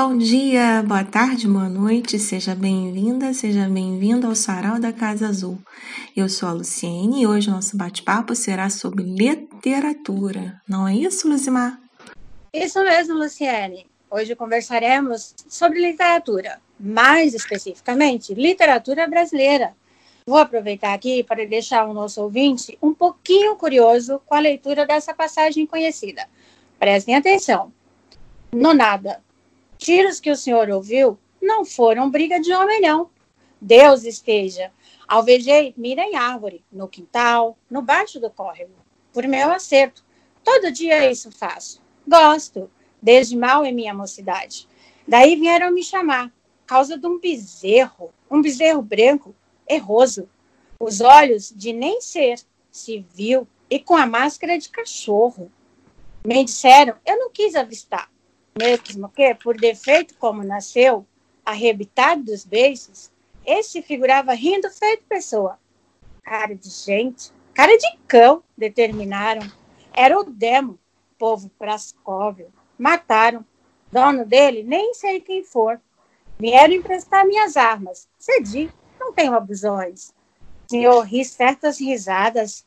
Bom dia, boa tarde, boa noite, seja bem-vinda, seja bem-vindo ao Sarau da Casa Azul. Eu sou a Luciene e hoje o nosso bate-papo será sobre literatura. Não é isso, Luzimar? Isso mesmo, Luciene. Hoje conversaremos sobre literatura, mais especificamente literatura brasileira. Vou aproveitar aqui para deixar o nosso ouvinte um pouquinho curioso com a leitura dessa passagem conhecida. Prestem atenção. No nada, tiros que o senhor ouviu não foram briga de homem, não. Deus esteja. Alvejei mira em árvore, no quintal, no baixo do córrego. Por meu acerto. Todo dia isso faço. Gosto desde mal em minha mocidade. Daí vieram me chamar, causa de um bezerro, um bezerro branco, erroso, os olhos de nem ser, civil e com a máscara de cachorro. Me disseram, eu não quis avistar, mesmo que, por defeito como nasceu, arrebitado dos beiços, esse figurava rindo feito pessoa. Cara de gente, cara de cão, determinaram. Era o demo, povo prascóvil, Mataram. Dono dele, nem sei quem for. Vieram emprestar minhas armas. Cedi, não tenho abusões. Senhor ri certas risadas.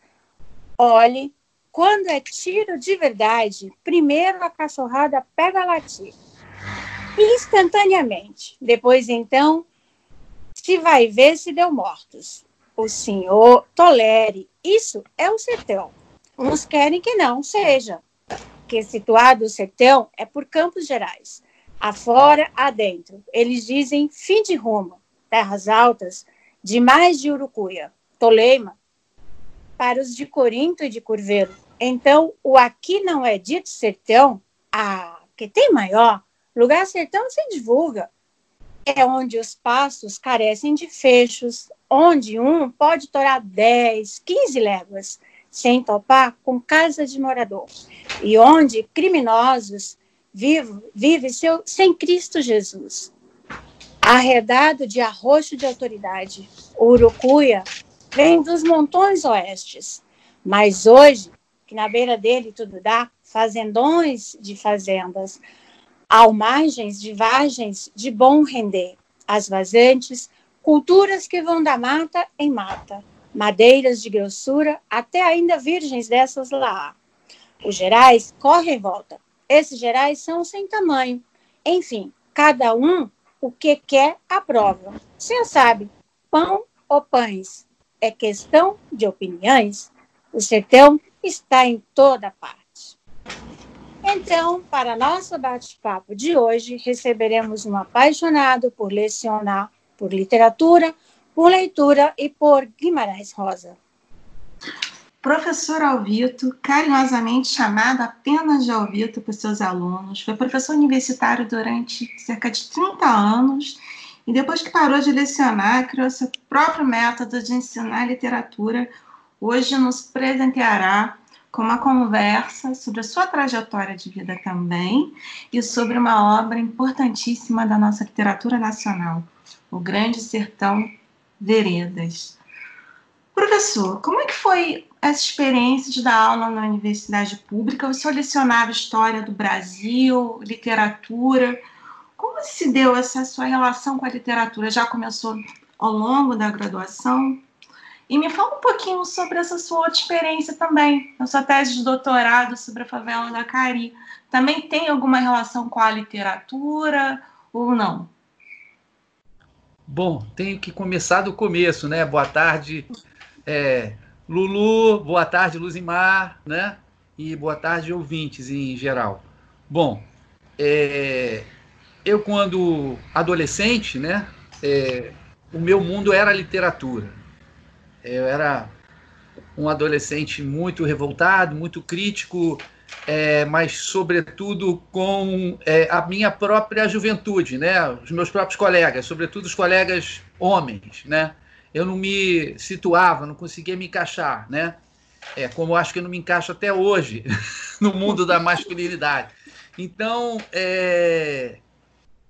Olhe, quando é tiro de verdade, primeiro a cachorrada pega a latir. Instantaneamente. Depois, então, se vai ver se deu mortos. O senhor tolere. Isso é o sertão. Uns querem que não seja porque situado o sertão é por Campos Gerais, afora, adentro. Eles dizem fim de rumo, terras altas, demais de Urucuia, Toleima, para os de Corinto e de Curveiro. Então, o aqui não é dito sertão, ah, que tem maior, lugar sertão se divulga. É onde os pastos carecem de fechos, onde um pode torar 10, 15 léguas, sem topar com casa de morador, e onde criminosos vivem vive seu, sem Cristo Jesus. Arredado de arroxo de autoridade, Urucuia vem dos montões oestes, mas hoje, que na beira dele tudo dá, fazendões de fazendas, ao margens de vargens de bom render, as vazantes, culturas que vão da mata em mata, madeiras de grossura, até ainda virgens dessas lá. Os gerais correm em volta. Esses gerais são sem tamanho. Enfim, cada um o que quer aprova. Você sabe, pão ou pães é questão de opiniões. O sertão está em toda parte. Então, para nosso bate-papo de hoje, receberemos um apaixonado por lecionar por literatura, por leitura e por Guimarães Rosa. Professor Alvito, carinhosamente chamado apenas de Alvito por seus alunos, foi professor universitário durante cerca de 30 anos e depois que parou de lecionar, criou seu próprio método de ensinar literatura. Hoje nos presenteará com uma conversa sobre a sua trajetória de vida também e sobre uma obra importantíssima da nossa literatura nacional, O Grande Sertão Veredas. Professor, como é que foi essa experiência de dar aula na universidade pública? Senhor lecionava História do Brasil, literatura. Como se deu essa sua relação com a literatura? Já começou ao longo da graduação? E me fala um pouquinho sobre essa sua outra experiência também, na sua tese de doutorado sobre a favela da Cari. Também tem alguma relação com a literatura ou não? Bom, tenho que começar do começo, né? Boa tarde, é, Lulu, boa tarde, Luzimar, né? E boa tarde, ouvintes em geral. Bom, é, eu quando adolescente, né? É, o meu mundo era literatura. Eu era um adolescente muito revoltado, muito crítico, é, mas sobretudo com é, a minha própria juventude, né? Os meus próprios colegas, sobretudo os colegas homens, né? Eu não me situava, não conseguia me encaixar, né? É, como eu acho que eu não me encaixo até hoje no mundo da masculinidade. Então, é,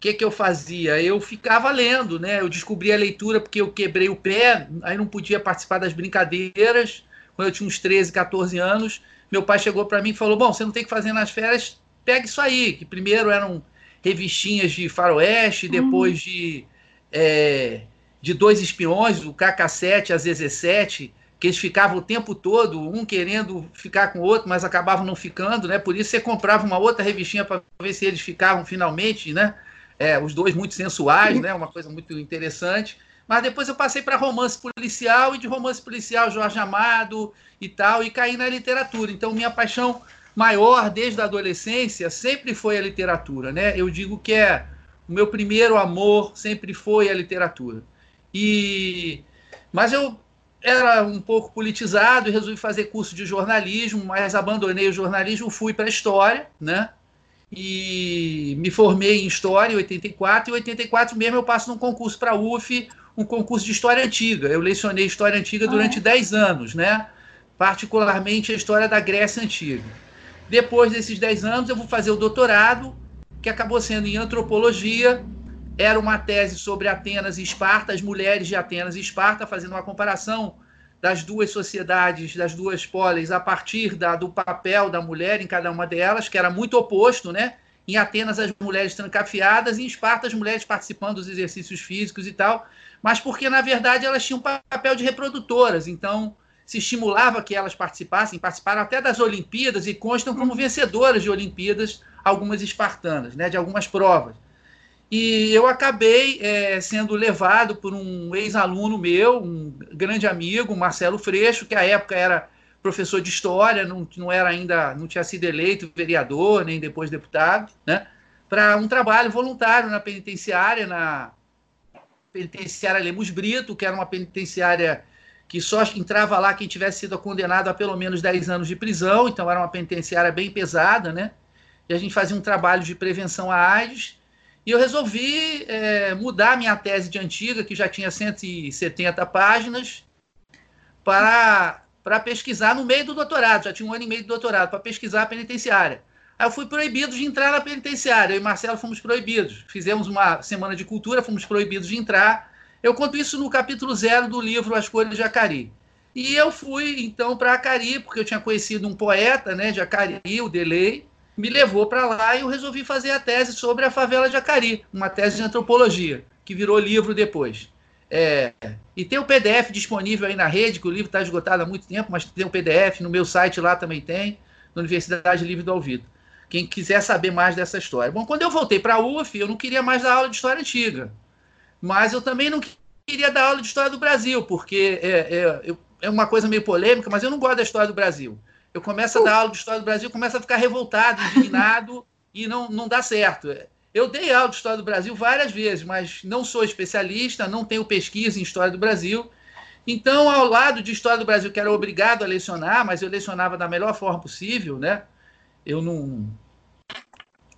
que, que eu fazia? Eu ficava lendo, né? Eu descobri a leitura porque eu quebrei o pé, aí não podia participar das brincadeiras, quando eu tinha uns 13, 14 anos meu pai chegou para mim e falou: Bom, você não tem que fazer nas férias, pega isso aí. Que primeiro eram, revistinhas de faroeste, uhum. depois de, é, de dois espiões, o KK-7 a ZZ-7, que eles ficavam o tempo todo, um querendo ficar com o outro, mas acabavam não ficando, né? Por isso você comprava uma outra revistinha para ver se eles ficavam finalmente, né? É, os dois muito sensuais, né? Uma coisa muito interessante. Mas depois eu passei para romance policial e de romance policial Jorge Amado e tal, e caí na literatura. Então minha paixão maior desde a adolescência sempre foi a literatura, né? Eu digo que é o meu primeiro amor sempre foi a literatura. E mas eu era um pouco politizado e resolvi fazer curso de jornalismo, mas abandonei o jornalismo, fui para a história, né? E me formei em história em 84 e em 84 mesmo eu passo num concurso para a UF, um concurso de história antiga. Eu lecionei história antiga durante ah, é? 10 anos, né? Particularmente a história da Grécia antiga. Depois desses 10 anos eu vou fazer o doutorado, que acabou sendo em antropologia era uma tese sobre Atenas e Esparta, as mulheres de Atenas e Esparta, fazendo uma comparação das duas sociedades, das duas polis, a partir da, do papel da mulher em cada uma delas, que era muito oposto, né? Em Atenas, as mulheres trancafiadas, e em Esparta, as mulheres participando dos exercícios físicos e tal, mas porque, na verdade, elas tinham papel de reprodutoras, então se estimulava que elas participassem, participaram até das Olimpíadas e constam como vencedoras de Olimpíadas, algumas espartanas, né, de algumas provas. E eu acabei é, sendo levado por um ex-aluno meu, um grande amigo, Marcelo Freixo, que à época era professor de história, não, não era ainda, não tinha sido eleito vereador, nem depois deputado, né? Para um trabalho voluntário na penitenciária, na penitenciária Lemos Brito, que era uma penitenciária que só entrava lá quem tivesse sido condenado a pelo menos 10 anos de prisão, então era uma penitenciária bem pesada, né? E a gente fazia um trabalho de prevenção à AIDS e eu resolvi é, mudar minha tese de antiga, que já tinha 170 páginas, para, para pesquisar no meio do doutorado. Já tinha um ano e meio de doutorado, para pesquisar a penitenciária. Aí eu fui proibido de entrar na penitenciária. Eu e Marcelo fomos proibidos. Fizemos uma semana de cultura, fomos proibidos de entrar. Eu conto isso no capítulo zero do livro As Cores de Acari. E eu fui, então, para Acari, porque eu tinha conhecido um poeta né, de Acari, o Delay, me levou para lá e eu resolvi fazer a tese sobre a favela de Acari, uma tese de antropologia, que virou livro depois. É, e tem o PDF disponível aí na rede, que o livro está esgotado há muito tempo, mas tem o PDF, no meu site lá também tem, na Universidade Livre do Alvido. Quem quiser saber mais dessa história. Bom, quando eu voltei para a UF, eu não queria mais dar aula de história antiga, mas eu também não queria dar aula de história do Brasil, porque é, é, é uma coisa meio polêmica, mas eu não gosto da história do Brasil. Eu começo a dar aula de História do Brasil, começo a ficar revoltado, indignado, e não, não dá certo. Eu dei aula de História do Brasil várias vezes, mas não sou especialista, não tenho pesquisa em História do Brasil. Então, ao lado de História do Brasil, que era obrigado a lecionar, mas eu lecionava da melhor forma possível, né? Eu não,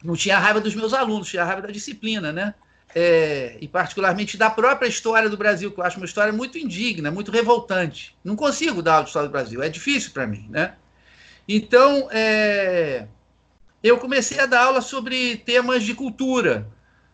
não tinha raiva dos meus alunos, tinha raiva da disciplina, né? É, e particularmente da própria história do Brasil, que eu acho uma história muito indigna, muito revoltante. Não consigo dar aula de História do Brasil, é difícil para mim, né? Então, é, eu comecei a dar aula sobre temas de cultura.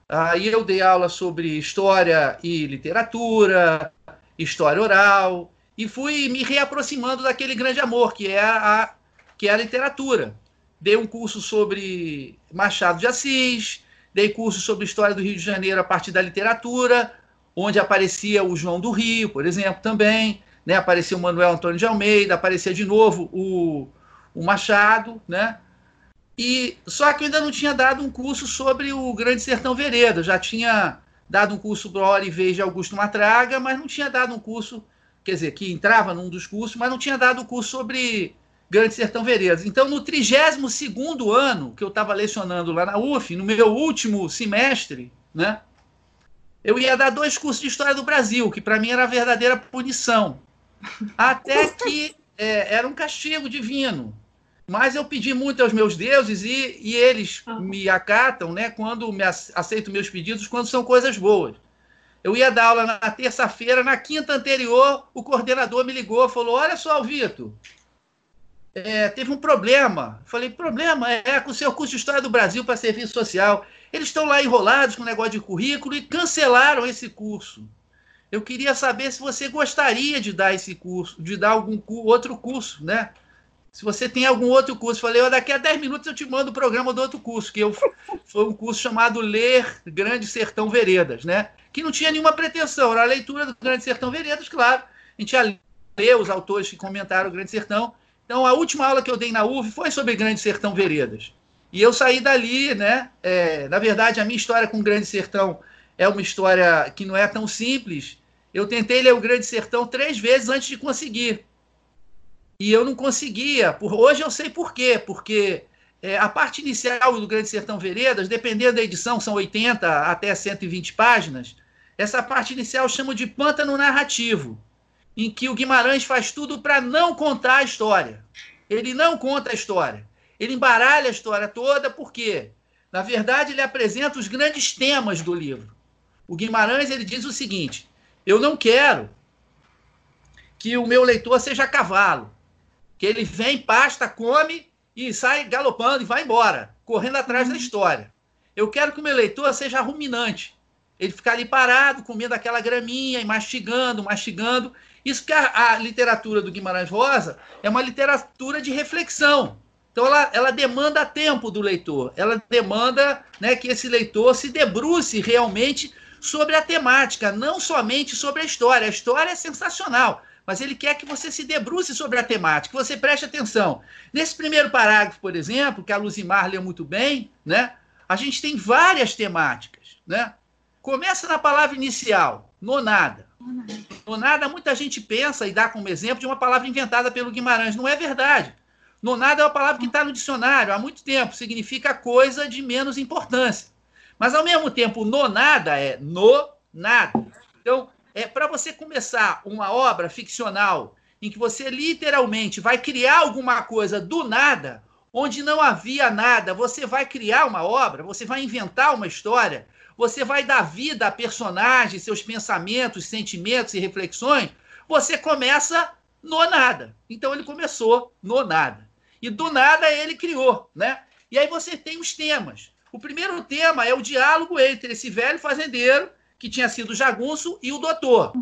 Aí eu dei aula sobre história e literatura, história oral, e fui me reaproximando daquele grande amor que é a, que é a literatura. Dei um curso sobre Machado de Assis, dei curso sobre história do Rio de Janeiro a partir da literatura, onde aparecia o João do Rio, por exemplo, também. Né? Aparecia o Manuel Antônio de Almeida, aparecia de novo o o Machado, né? E só que eu ainda não tinha dado um curso sobre o Grande Sertão Vereda. já tinha dado um curso para Hora e Vez de Augusto Matraga, mas não tinha dado um curso, quer dizer, que entrava num dos cursos, mas não tinha dado um curso sobre Grande Sertão Veredas. Então, no 32 ano que eu estava lecionando lá na UF, no meu último semestre, né, eu ia dar dois cursos de História do Brasil, que para mim era a verdadeira punição. Até que é, era um castigo divino. Mas eu pedi muito aos meus deuses e, e eles ah. me acatam, né? Quando me aceitam meus pedidos, quando são coisas boas. Eu ia dar aula na terça-feira, na quinta anterior, o coordenador me ligou, falou: Olha só, Vitor, é, teve um problema. Falei: Problema é com o seu curso de História do Brasil para Serviço Social. Eles estão lá enrolados com o negócio de currículo e cancelaram esse curso. Eu queria saber se você gostaria de dar esse curso, de dar algum outro curso, né? se você tem algum outro curso, falei, oh, daqui a 10 minutos eu te mando o programa do outro curso, que eu, foi um curso chamado Ler Grande Sertão Veredas, né? Que não tinha nenhuma pretensão, era a leitura do Grande Sertão Veredas, claro. A gente ia ler os autores que comentaram o Grande Sertão. Então, a última aula que eu dei na UV foi sobre Grande Sertão Veredas. E eu saí dali, né? É, na verdade, a minha história com o Grande Sertão é uma história que não é tão simples. Eu tentei ler o Grande Sertão três vezes antes de conseguir. E eu não conseguia. Por, hoje eu sei por quê. Porque é, a parte inicial do Grande Sertão Veredas, dependendo da edição, são 80 até 120 páginas. Essa parte inicial chama de pântano narrativo, em que o Guimarães faz tudo para não contar a história. Ele não conta a história. Ele embaralha a história toda, porque, na verdade, ele apresenta os grandes temas do livro. O Guimarães ele diz o seguinte: eu não quero que o meu leitor seja cavalo, que ele vem, pasta, come e sai galopando e vai embora, correndo atrás da história. Eu quero que o meu leitor seja ruminante. Ele ficar ali parado, comendo aquela graminha e mastigando, mastigando. Isso que a, a literatura do Guimarães Rosa é uma literatura de reflexão. Então ela, ela demanda tempo do leitor, ela demanda né, que esse leitor se debruce realmente sobre a temática, não somente sobre a história. A história é sensacional, mas ele quer que você se debruce sobre a temática, que você preste atenção. Nesse primeiro parágrafo, por exemplo, que a Luzimar leu muito bem, né, a gente tem várias temáticas. Né? Começa na palavra inicial, nonada. Nonada, muita gente pensa e dá como exemplo de uma palavra inventada pelo Guimarães. Não é verdade. Nonada é uma palavra que está no dicionário há muito tempo, significa coisa de menos importância. Mas, ao mesmo tempo, no nada é no nada. Então, é para você começar uma obra ficcional em que você literalmente vai criar alguma coisa do nada, onde não havia nada, você vai criar uma obra, você vai inventar uma história, você vai dar vida a personagens, seus pensamentos, sentimentos e reflexões, você começa no nada. Então ele começou no nada. E do nada ele criou, né? E aí você tem os temas. O primeiro tema é o diálogo entre esse velho fazendeiro, que tinha sido jagunço, e o doutor.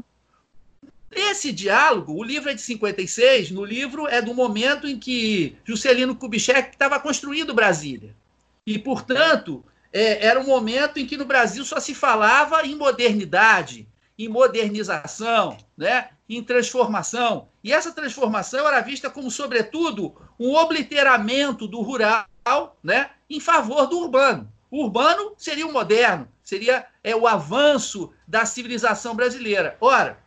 Esse diálogo, o livro é de 56, no livro é do momento em que Juscelino Kubitschek estava construindo Brasília. E, portanto, é, era um momento em que no Brasil só se falava em modernidade, em modernização, né? em transformação. E essa transformação era vista como, sobretudo, um obliteramento do rural né, em favor do urbano. O urbano seria o moderno, seria é, o avanço da civilização brasileira. Ora,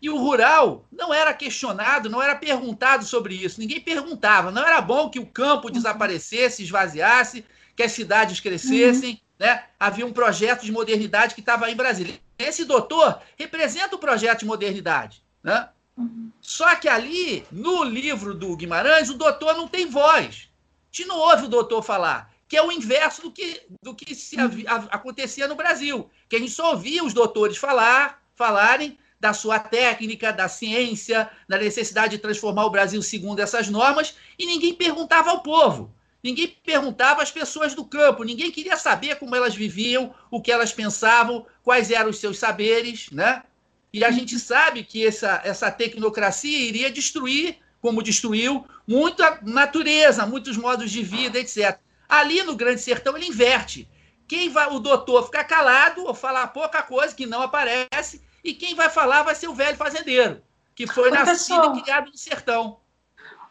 e o rural não era questionado, não era perguntado sobre isso. Ninguém perguntava. Não era bom que o campo uhum. desaparecesse, esvaziasse, que as cidades crescessem. Uhum. Né? Havia um projeto de modernidade que estava em Brasília. Esse doutor representa o projeto de modernidade. Né? Uhum. Só que ali, no livro do Guimarães, o doutor não tem voz gente não ouve o doutor falar, que é o inverso do que, do que se, a, a, acontecia no Brasil, que a gente só ouvia os doutores falar, falarem da sua técnica, da ciência, da necessidade de transformar o Brasil segundo essas normas, e ninguém perguntava ao povo. Ninguém perguntava às pessoas do campo, ninguém queria saber como elas viviam, o que elas pensavam, quais eram os seus saberes, né? E a gente sabe que essa, essa tecnocracia iria destruir como destruiu muita natureza, muitos modos de vida, etc. Ali no Grande Sertão ele inverte. Quem vai, o doutor ficar calado ou falar pouca coisa que não aparece, e quem vai falar vai ser o velho fazendeiro, que foi professor, nascido e criado no sertão.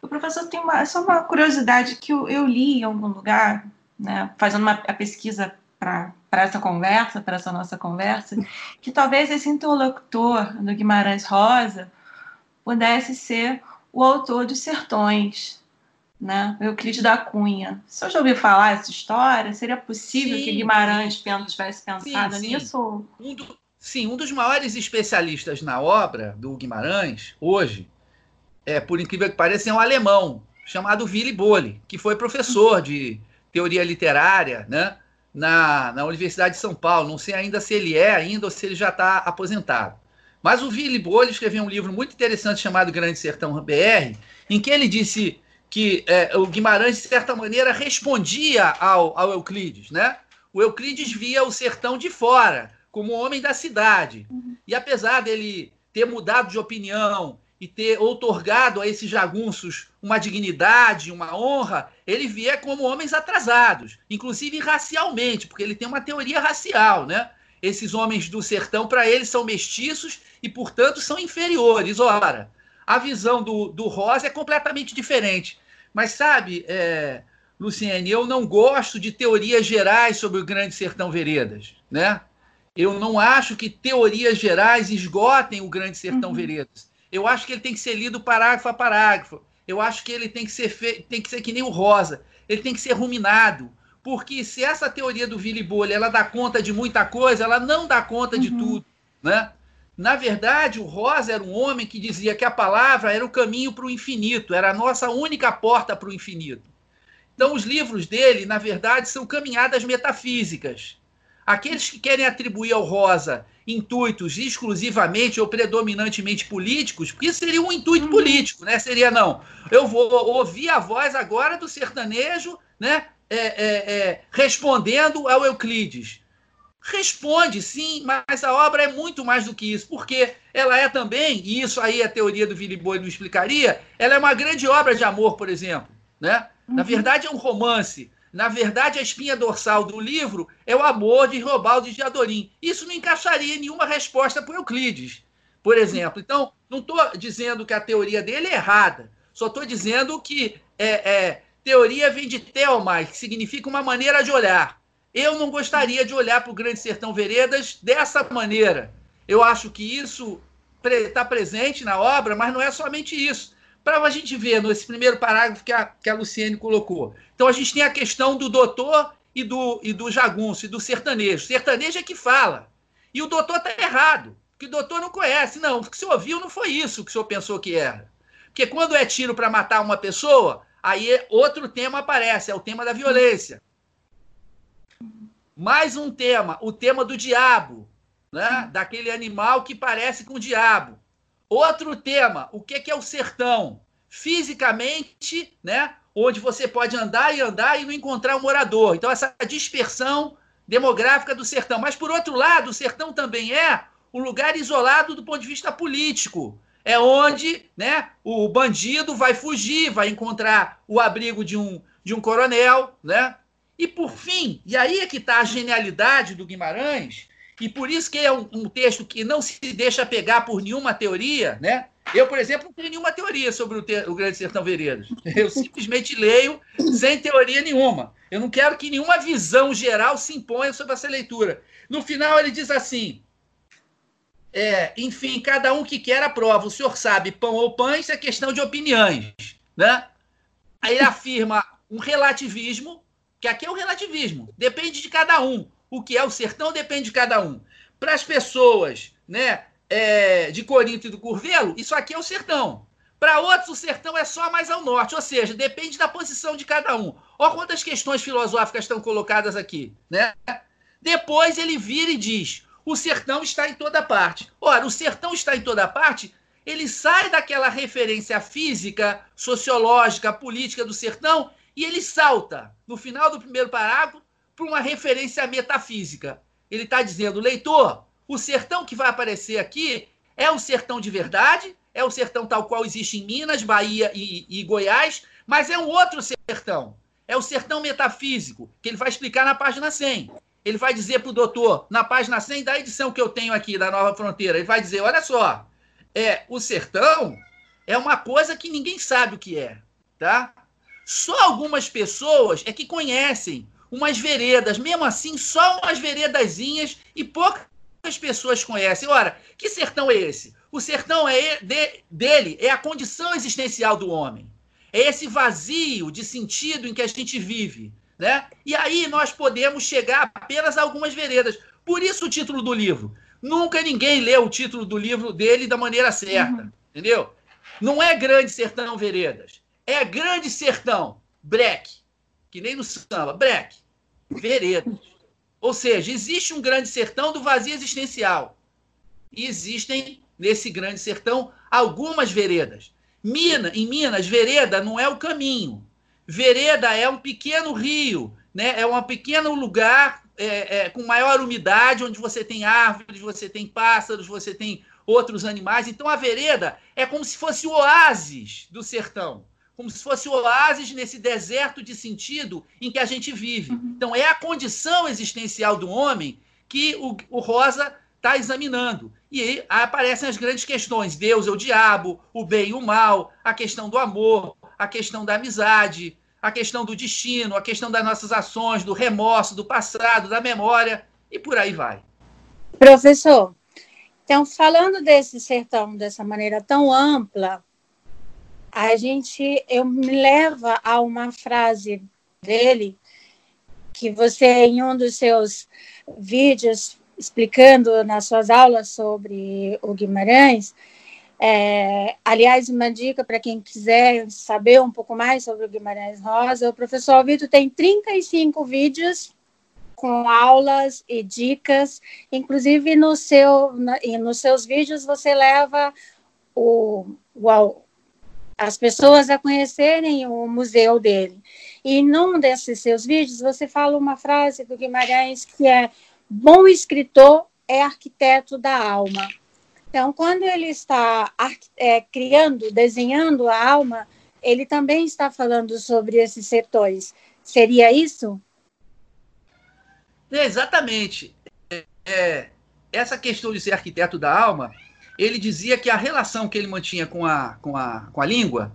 O professor tem uma, só uma curiosidade que eu, eu li em algum lugar, né, fazendo uma a pesquisa para essa conversa, para essa nossa conversa, que talvez esse interlocutor do Guimarães Rosa pudesse ser o autor dos Sertões, né? Euclides da Cunha. Se eu já ouviu falar essa história, seria possível sim, que Guimarães sim. tivesse pensado sim, nisso? Um do, sim, um dos maiores especialistas na obra do Guimarães, hoje, é, por incrível que pareça, é um alemão chamado Willy Bolle, que foi professor de teoria literária, né? Na, na Universidade de São Paulo. Não sei ainda se ele é ainda ou se ele já está aposentado. Mas o Willy Bolli escreveu um livro muito interessante chamado Grande Sertão BR, em que ele disse que é, o Guimarães, de certa maneira, respondia ao, ao Euclides. Né? O Euclides via o sertão de fora, como homem da cidade. Uhum. E apesar dele ter mudado de opinião e ter outorgado a esses jagunços uma dignidade, uma honra, ele via como homens atrasados, inclusive racialmente, porque ele tem uma teoria racial, né? Esses homens do sertão, para ele, são mestiços e, portanto, são inferiores. Ora, a visão do, do Rosa é completamente diferente. Mas, sabe, é, Luciene, eu não gosto de teorias gerais sobre o Grande Sertão Veredas, né? Eu não acho que teorias gerais esgotem o Grande Sertão uhum. Veredas. Eu acho que ele tem que ser lido parágrafo a parágrafo. Eu acho que ele tem que ser fe... tem que ser que nem o Rosa. Ele tem que ser ruminado. Porque se essa teoria do Vili Bolha ela dá conta de muita coisa, ela não dá conta de uhum. tudo, né? Na verdade, o Rosa era um homem que dizia que a palavra era o caminho para o infinito, era a nossa única porta para o infinito. Então, os livros dele, na verdade, são caminhadas metafísicas. Aqueles que querem atribuir ao Rosa intuitos exclusivamente ou predominantemente políticos, porque isso seria um intuito uhum. político, né? Seria não. Eu vou ouvir a voz agora do sertanejo, né? É, é, é, respondendo ao Euclides. Responde, sim, mas a obra é muito mais do que isso, porque ela é também, e isso aí a teoria do Vili Boi não explicaria, ela é uma grande obra de amor, por exemplo. Né? Uhum. Na verdade, é um romance na verdade, a espinha dorsal do livro é o amor de Robaldo de Adorim. Isso não encaixaria em nenhuma resposta para Euclides, por exemplo. Então, não estou dizendo que a teoria dele é errada, só estou dizendo que é, é, teoria vem de Thelma, que significa uma maneira de olhar. Eu não gostaria de olhar para o Grande Sertão Veredas dessa maneira. Eu acho que isso está presente na obra, mas não é somente isso para a gente ver nesse primeiro parágrafo que a, que a Luciene colocou. Então a gente tem a questão do doutor e do, e do jagunço, e do sertanejo. O sertanejo é que fala. E o doutor está errado, porque o doutor não conhece. Não, o que você ouviu não foi isso que o senhor pensou que era. Porque quando é tiro para matar uma pessoa, aí é outro tema aparece, é o tema da violência. Mais um tema, o tema do diabo, né? daquele animal que parece com o diabo. Outro tema, o que é o sertão? Fisicamente, né? Onde você pode andar e andar e não encontrar um morador. Então, essa dispersão demográfica do sertão. Mas, por outro lado, o sertão também é um lugar isolado do ponto de vista político. É onde né, o bandido vai fugir, vai encontrar o abrigo de um, de um coronel. Né? E, por fim, e aí é que está a genialidade do Guimarães, e por isso que é um, um, texto que não se deixa pegar por nenhuma teoria, né? Eu, por exemplo, não tenho nenhuma teoria sobre o, te o Grande Sertão Veredas. Eu simplesmente leio sem teoria nenhuma. Eu não quero que nenhuma visão geral se imponha sobre essa leitura. No final, ele diz assim: é, enfim, cada um que quer aprova. O senhor sabe, pão ou pães é questão de opiniões. Né? Aí ele afirma um relativismo, que aqui é o relativismo, depende de cada um o que é o sertão depende de cada um. Para as pessoas né, é, de Corinto e do Curvelo, isso aqui é o sertão. Para outros, o sertão é só mais ao norte, ou seja, depende da posição de cada um. Olha quantas questões filosóficas estão colocadas aqui. Né? Depois ele vira e diz: o sertão está em toda parte. Ora, o sertão está em toda parte, ele sai daquela referência física, sociológica, política do sertão e ele salta, no final do primeiro parágrafo, para uma referência metafísica. Ele está dizendo, leitor, o sertão que vai aparecer aqui é o sertão de verdade, é o sertão tal qual existe em Minas, Bahia e, e Goiás, mas é um outro sertão. É o sertão metafísico, que ele vai explicar na página 100. Ele vai dizer para o doutor, na página 100 da edição que eu tenho aqui da Nova Fronteira, ele vai dizer: olha só, é o sertão é uma coisa que ninguém sabe o que é, tá? Só algumas pessoas é que conhecem umas veredas, mesmo assim, só umas veredazinhas e poucas pessoas conhecem. Ora, que sertão é esse? O sertão é de, dele é a condição existencial do homem. É esse vazio de sentido em que a gente vive. Né? E aí nós podemos chegar apenas a algumas veredas. Por isso o título do livro. Nunca ninguém leu o título do livro dele da maneira certa. Uhum. Entendeu? Não é Grande Sertão Veredas. É Grande Sertão Breck. Que nem no samba. Breck veredas. Ou seja, existe um grande sertão do vazio existencial. E existem, nesse grande sertão, algumas veredas. Mina, em Minas, vereda não é o caminho. Vereda é um pequeno rio, né? é um pequeno lugar é, é, com maior umidade, onde você tem árvores, você tem pássaros, você tem outros animais. Então a vereda é como se fosse o oásis do sertão, como se fosse o oásis nesse deserto de sentido em que a gente vive. Uhum. Então é a condição existencial do homem que o, o Rosa está examinando. E aí aparecem as grandes questões: Deus é o diabo, o bem e o mal, a questão do amor, a questão da amizade, a questão do destino, a questão das nossas ações, do remorso, do passado, da memória e por aí vai. Professor, então, falando desse sertão dessa maneira tão ampla, a gente, eu me leva a uma frase dele que você em um dos seus vídeos explicando nas suas aulas sobre o Guimarães, é, aliás, uma dica para quem quiser saber um pouco mais sobre o Guimarães Rosa, o professor Alvito tem 35 vídeos com aulas e dicas, inclusive no seu, na, nos seus vídeos você leva o, o, as pessoas a conhecerem o museu dele. E num desses seus vídeos você fala uma frase do Guimarães que é bom escritor é arquiteto da alma. Então, quando ele está é, criando, desenhando a alma, ele também está falando sobre esses setores. Seria isso? É, exatamente. É, é, essa questão de ser arquiteto da alma, ele dizia que a relação que ele mantinha com a, com a, com a língua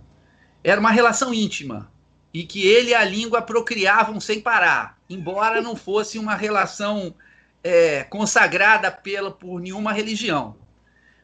era uma relação íntima e que ele e a língua procriavam sem parar, embora não fosse uma relação é, consagrada pela, por nenhuma religião.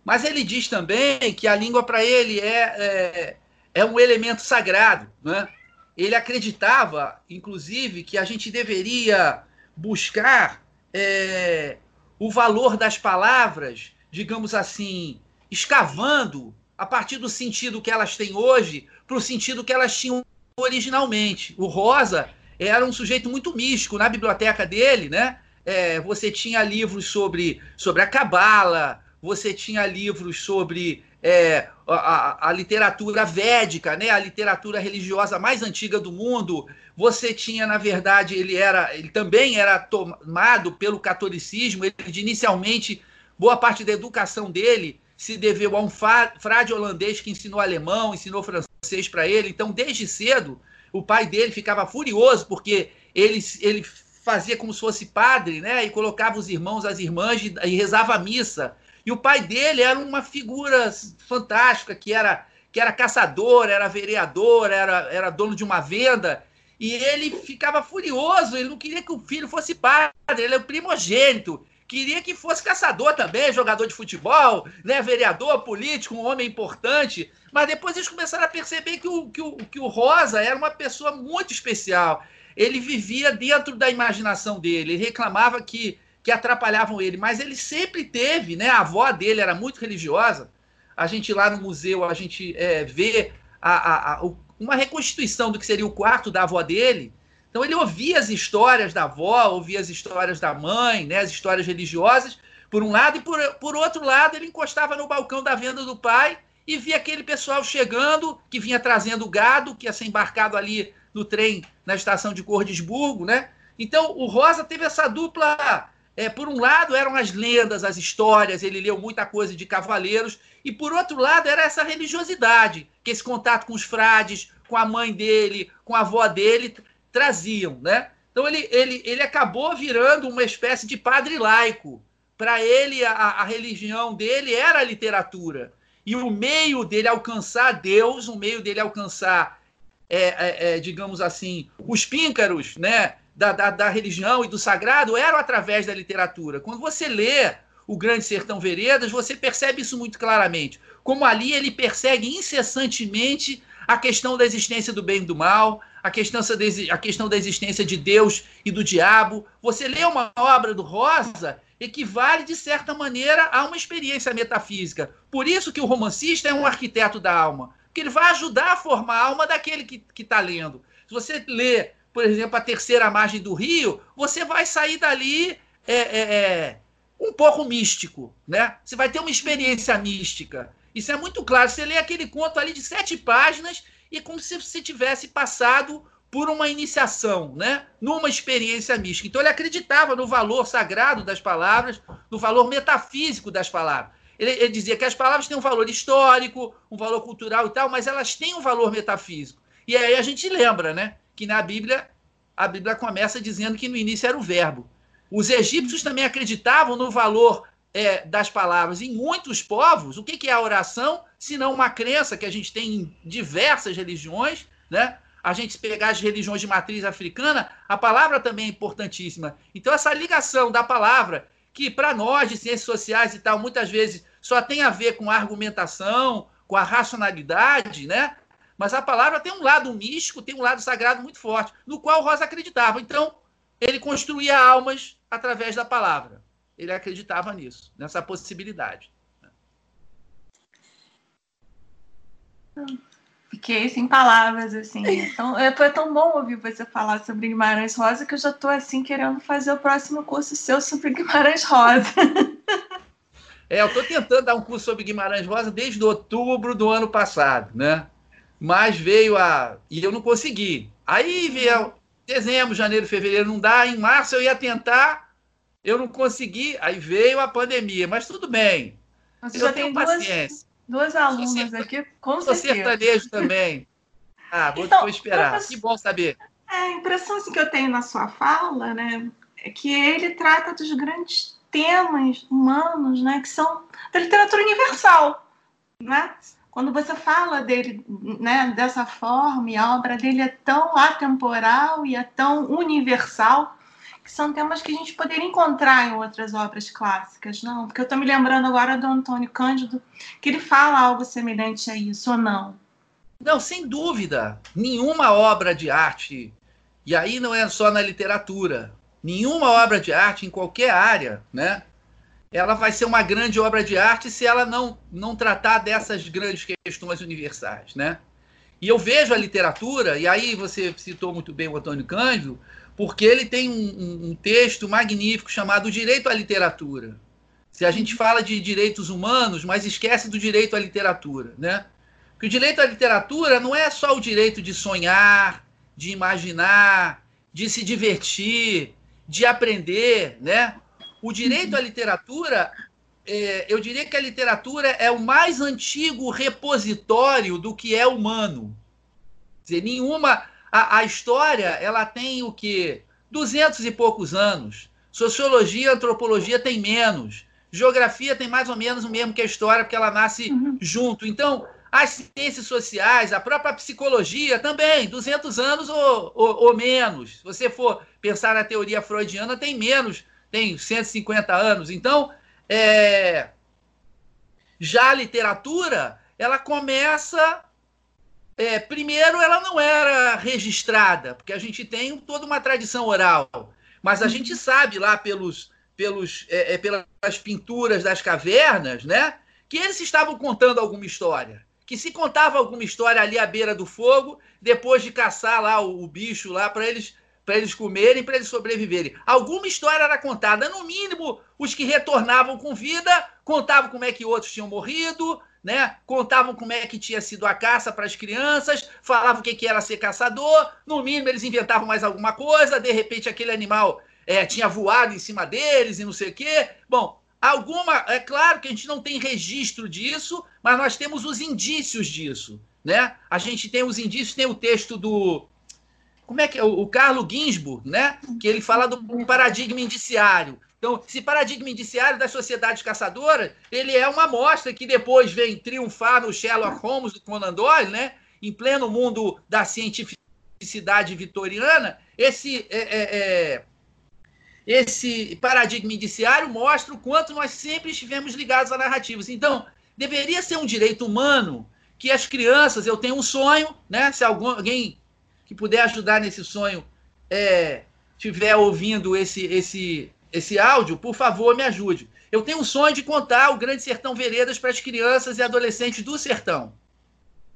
Mas ele diz também que a língua para ele é, é, é, um elemento sagrado. Né? Ele acreditava, inclusive, que a gente deveria buscar é, o valor das palavras, digamos assim, escavando a partir do sentido que elas têm hoje para o sentido que elas tinham originalmente. O Rosa era um sujeito muito místico. Na biblioteca dele, né, é, você tinha livros sobre, sobre a Cabala, você tinha livros sobre é, a, a, literatura védica, né, a literatura religiosa mais antiga do mundo. Você tinha, na verdade, ele era, ele também era tomado pelo catolicismo. Ele inicialmente boa parte da educação dele se deveu a um frade holandês que ensinou alemão, ensinou francês para ele. Então, desde cedo, o pai dele ficava furioso porque ele, ele fazia como se fosse padre, né? E colocava os irmãos, as irmãs e rezava a missa. E o pai dele era uma figura fantástica, que era, que era caçador, era vereador, era, era dono de uma venda. E ele ficava furioso, ele não queria que o filho fosse padre, ele é o primogênito. Queria que fosse caçador também, jogador de futebol, né, vereador, político, um homem importante. Mas depois eles começaram a perceber que o, que o, que o Rosa era uma pessoa muito especial. Ele vivia dentro da imaginação dele, ele reclamava que que atrapalhavam ele, mas ele sempre teve, né? A avó dele era muito religiosa. A gente lá no museu, a gente é, vê a, a, a, uma reconstituição do que seria o quarto da avó dele. Então ele ouvia as histórias da avó, ouvia as histórias da mãe, né? As histórias religiosas, por um lado, e por, por outro lado, ele encostava no balcão da venda do pai e via aquele pessoal chegando, que vinha trazendo gado, que ia ser embarcado ali no trem na estação de Cordesburgo, né? Então o Rosa teve essa dupla é, por um lado eram as lendas, as histórias, ele leu muita coisa de cavaleiros, e por outro lado era essa religiosidade, que esse contato com os frades, com a mãe dele, com a avó dele, traziam. Né? Então ele, ele, ele acabou virando uma espécie de padre laico. Para ele, a, a religião dele era a literatura. E o meio dele alcançar Deus, o meio dele alcançar, é, é, é, digamos assim, os píncaros, né? Da, da, da, religião e do sagrado eram através da literatura. Quando você lê o Grande Sertão Veredas, você percebe isso muito claramente. Como ali ele persegue incessantemente a questão da existência do bem e do mal, a questão, a questão da existência de Deus e do diabo. Você lê uma obra do Rosa, equivale, de certa maneira, a uma experiência metafísica. Por isso que o romancista é um arquiteto da alma, porque ele vai ajudar a formar a alma daquele que está lendo. Se você lê por exemplo, a terceira margem do rio, você vai sair dali é, é, é, um pouco místico, né? Você vai ter uma experiência mística. Isso é muito claro. Você lê aquele conto ali de sete páginas e como se você tivesse passado por uma iniciação, né? Numa experiência mística. Então ele acreditava no valor sagrado das palavras, no valor metafísico das palavras. Ele, ele, dizia que as palavras têm um valor histórico, um valor cultural e tal, mas elas têm um valor metafísico. E aí a gente lembra, né, que na Bíblia a Bíblia começa dizendo que no início era o verbo. Os egípcios também acreditavam no valor é, das palavras. Em muitos povos, o que, que é a oração, se não uma crença que a gente tem em diversas religiões, né? A gente pegar as religiões de matriz africana, a palavra também é importantíssima. Então, essa ligação da palavra, que para nós de ciências sociais e tal, muitas vezes só tem a ver com a argumentação, com a racionalidade, né? Mas a palavra tem um lado místico, tem um lado sagrado muito forte, no qual Rosa acreditava. Então, ele construía almas através da palavra. Ele acreditava nisso, nessa possibilidade. Fiquei sem palavras, assim. Então, foi tão bom ouvir você falar sobre Guimarães Rosa que eu já estou assim querendo fazer o próximo curso seu sobre Guimarães Rosa. É, eu estou tentando dar um curso sobre Guimarães Rosa desde outubro do ano passado, né? Mas veio a. E eu não consegui. Aí veio dezembro, janeiro, fevereiro, não dá. Em março eu ia tentar, eu não consegui. Aí veio a pandemia, mas tudo bem. Você eu já tenho tem paciência. Duas, duas alunas aqui, com Sou certeza. sertanejo também. Ah, vou, então, vou esperar. Professor, que bom saber. É, a impressão assim, que eu tenho na sua fala, né, é que ele trata dos grandes temas humanos, né, que são da literatura universal, né? Quando você fala dele né, dessa forma, e a obra dele é tão atemporal e é tão universal, que são temas que a gente poderia encontrar em outras obras clássicas, não? Porque eu estou me lembrando agora do Antônio Cândido, que ele fala algo semelhante a isso, ou não? Não, sem dúvida. Nenhuma obra de arte, e aí não é só na literatura, nenhuma obra de arte em qualquer área, né? Ela vai ser uma grande obra de arte se ela não, não tratar dessas grandes questões universais, né? E eu vejo a literatura, e aí você citou muito bem o Antônio Cândido, porque ele tem um, um texto magnífico chamado Direito à Literatura. Se a gente fala de direitos humanos, mas esquece do direito à literatura, né? Porque o direito à literatura não é só o direito de sonhar, de imaginar, de se divertir, de aprender, né? O direito à literatura, é, eu diria que a literatura é o mais antigo repositório do que é humano. Quer dizer, nenhuma. A, a história, ela tem o quê? Duzentos e poucos anos. Sociologia, antropologia tem menos. Geografia tem mais ou menos o mesmo que a história, porque ela nasce uhum. junto. Então, as ciências sociais, a própria psicologia também, 200 anos ou, ou, ou, menos. Se você for pensar na teoria freudiana, tem menos tem 150 anos. Então, é, já a literatura, ela começa. É, primeiro, ela não era registrada, porque a gente tem toda uma tradição oral, mas a gente sabe lá pelos, pelos, é, é, pelas pinturas das cavernas, né, que eles estavam contando alguma história. Que se contava alguma história ali à beira do fogo, depois de caçar lá o, o bicho lá para eles para eles comerem, para eles sobreviverem. Alguma história era contada, no mínimo, os que retornavam com vida contavam como é que outros tinham morrido, né? Contavam como é que tinha sido a caça para as crianças, falavam o que, que era ser caçador, no mínimo eles inventavam mais alguma coisa, de repente aquele animal é, tinha voado em cima deles e não sei o quê. Bom, alguma. É claro que a gente não tem registro disso, mas nós temos os indícios disso. Né? A gente tem os indícios, tem o texto do, como é que é? O, o Carlo Ginsburg, né? Que ele fala do paradigma indiciário. Então, esse paradigma indiciário das sociedades caçadoras, ele é uma amostra que depois vem triunfar no Sherlock Holmes do Conan Doyle, né? Em pleno mundo da cientificidade vitoriana, esse é, é, é, esse paradigma indiciário mostra o quanto nós sempre estivemos ligados a narrativas. Então, deveria ser um direito humano que as crianças, eu tenho um sonho, né? Se alguém que puder ajudar nesse sonho é, tiver ouvindo esse, esse, esse áudio, por favor, me ajude. Eu tenho um sonho de contar o Grande Sertão Veredas para as crianças e adolescentes do sertão.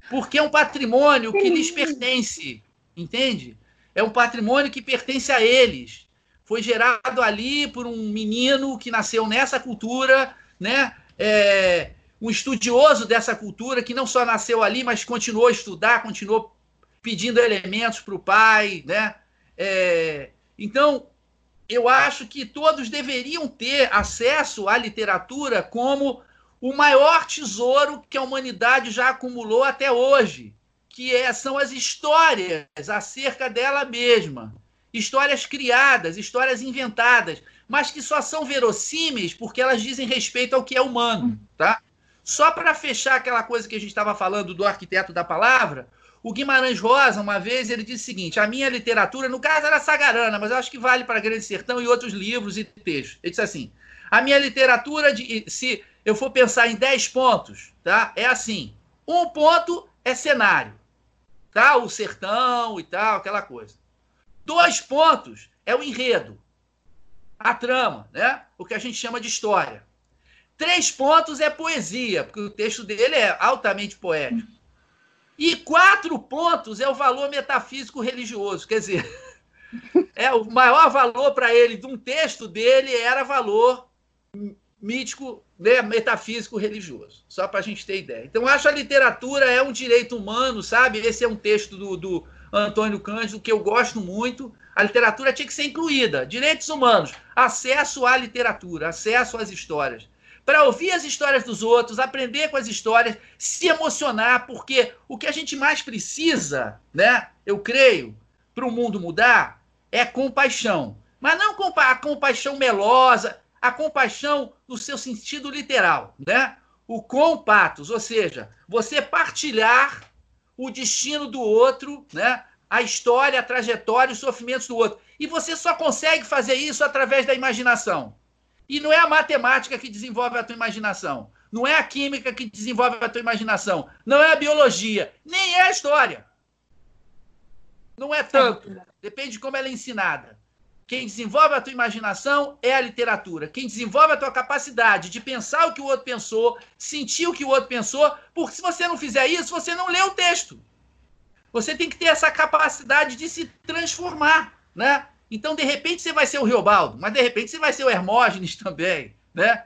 Porque é um patrimônio que lhes pertence, entende? É um patrimônio que pertence a eles. Foi gerado ali por um menino que nasceu nessa cultura, né? É, um estudioso dessa cultura que não só nasceu ali, mas continuou a estudar, continuou pedindo elementos para o pai, né? É, então, eu acho que todos deveriam ter acesso à literatura como o maior tesouro que a humanidade já acumulou até hoje, que é, são as histórias acerca dela mesma. Histórias criadas, histórias inventadas, mas que só são verossímeis porque elas dizem respeito ao que é humano. Tá? Só para fechar aquela coisa que a gente estava falando do arquiteto da palavra, o Guimarães Rosa, uma vez, ele disse o seguinte: a minha literatura, no caso era Sagarana, mas eu acho que vale para Grande Sertão e outros livros e textos. Ele disse assim: a minha literatura, de, se eu for pensar em 10 pontos, tá? É assim: um ponto é cenário, tá? O sertão e tal, aquela coisa. Dois pontos é o enredo, a trama, né? O que a gente chama de história. Três pontos é poesia, porque o texto dele é altamente poético. E quatro pontos é o valor metafísico religioso. Quer dizer, é o maior valor para ele de um texto dele era valor mítico, né, metafísico religioso. Só para a gente ter ideia. Então, acho a literatura é um direito humano, sabe? Esse é um texto do, do Antônio Cândido que eu gosto muito. A literatura tinha que ser incluída. Direitos humanos, acesso à literatura, acesso às histórias para ouvir as histórias dos outros, aprender com as histórias, se emocionar, porque o que a gente mais precisa, né, eu creio, para o mundo mudar, é compaixão. Mas não a compaixão melosa, a compaixão no seu sentido literal, né? O compatos, ou seja, você partilhar o destino do outro, né? A história, a trajetória, os sofrimentos do outro. E você só consegue fazer isso através da imaginação. E não é a matemática que desenvolve a tua imaginação. Não é a química que desenvolve a tua imaginação. Não é a biologia. Nem é a história. Não é tanto. Depende de como ela é ensinada. Quem desenvolve a tua imaginação é a literatura. Quem desenvolve a tua capacidade de pensar o que o outro pensou, sentir o que o outro pensou, porque se você não fizer isso, você não lê o texto. Você tem que ter essa capacidade de se transformar, né? Então, de repente, você vai ser o Riobaldo, mas de repente você vai ser o Hermógenes também, né?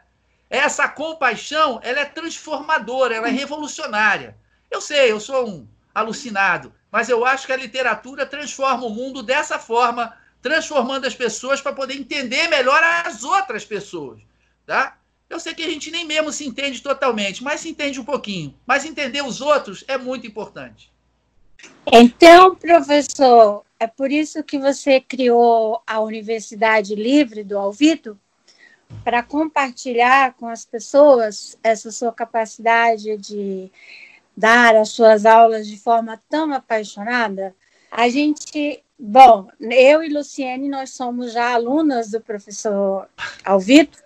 Essa compaixão, ela é transformadora, ela é revolucionária. Eu sei, eu sou um alucinado, mas eu acho que a literatura transforma o mundo dessa forma, transformando as pessoas para poder entender melhor as outras pessoas, tá? Eu sei que a gente nem mesmo se entende totalmente, mas se entende um pouquinho. Mas entender os outros é muito importante. Então, professor, é por isso que você criou a Universidade Livre do Alvito? Para compartilhar com as pessoas essa sua capacidade de dar as suas aulas de forma tão apaixonada? A gente, bom, eu e Luciene, nós somos já alunas do professor Alvito,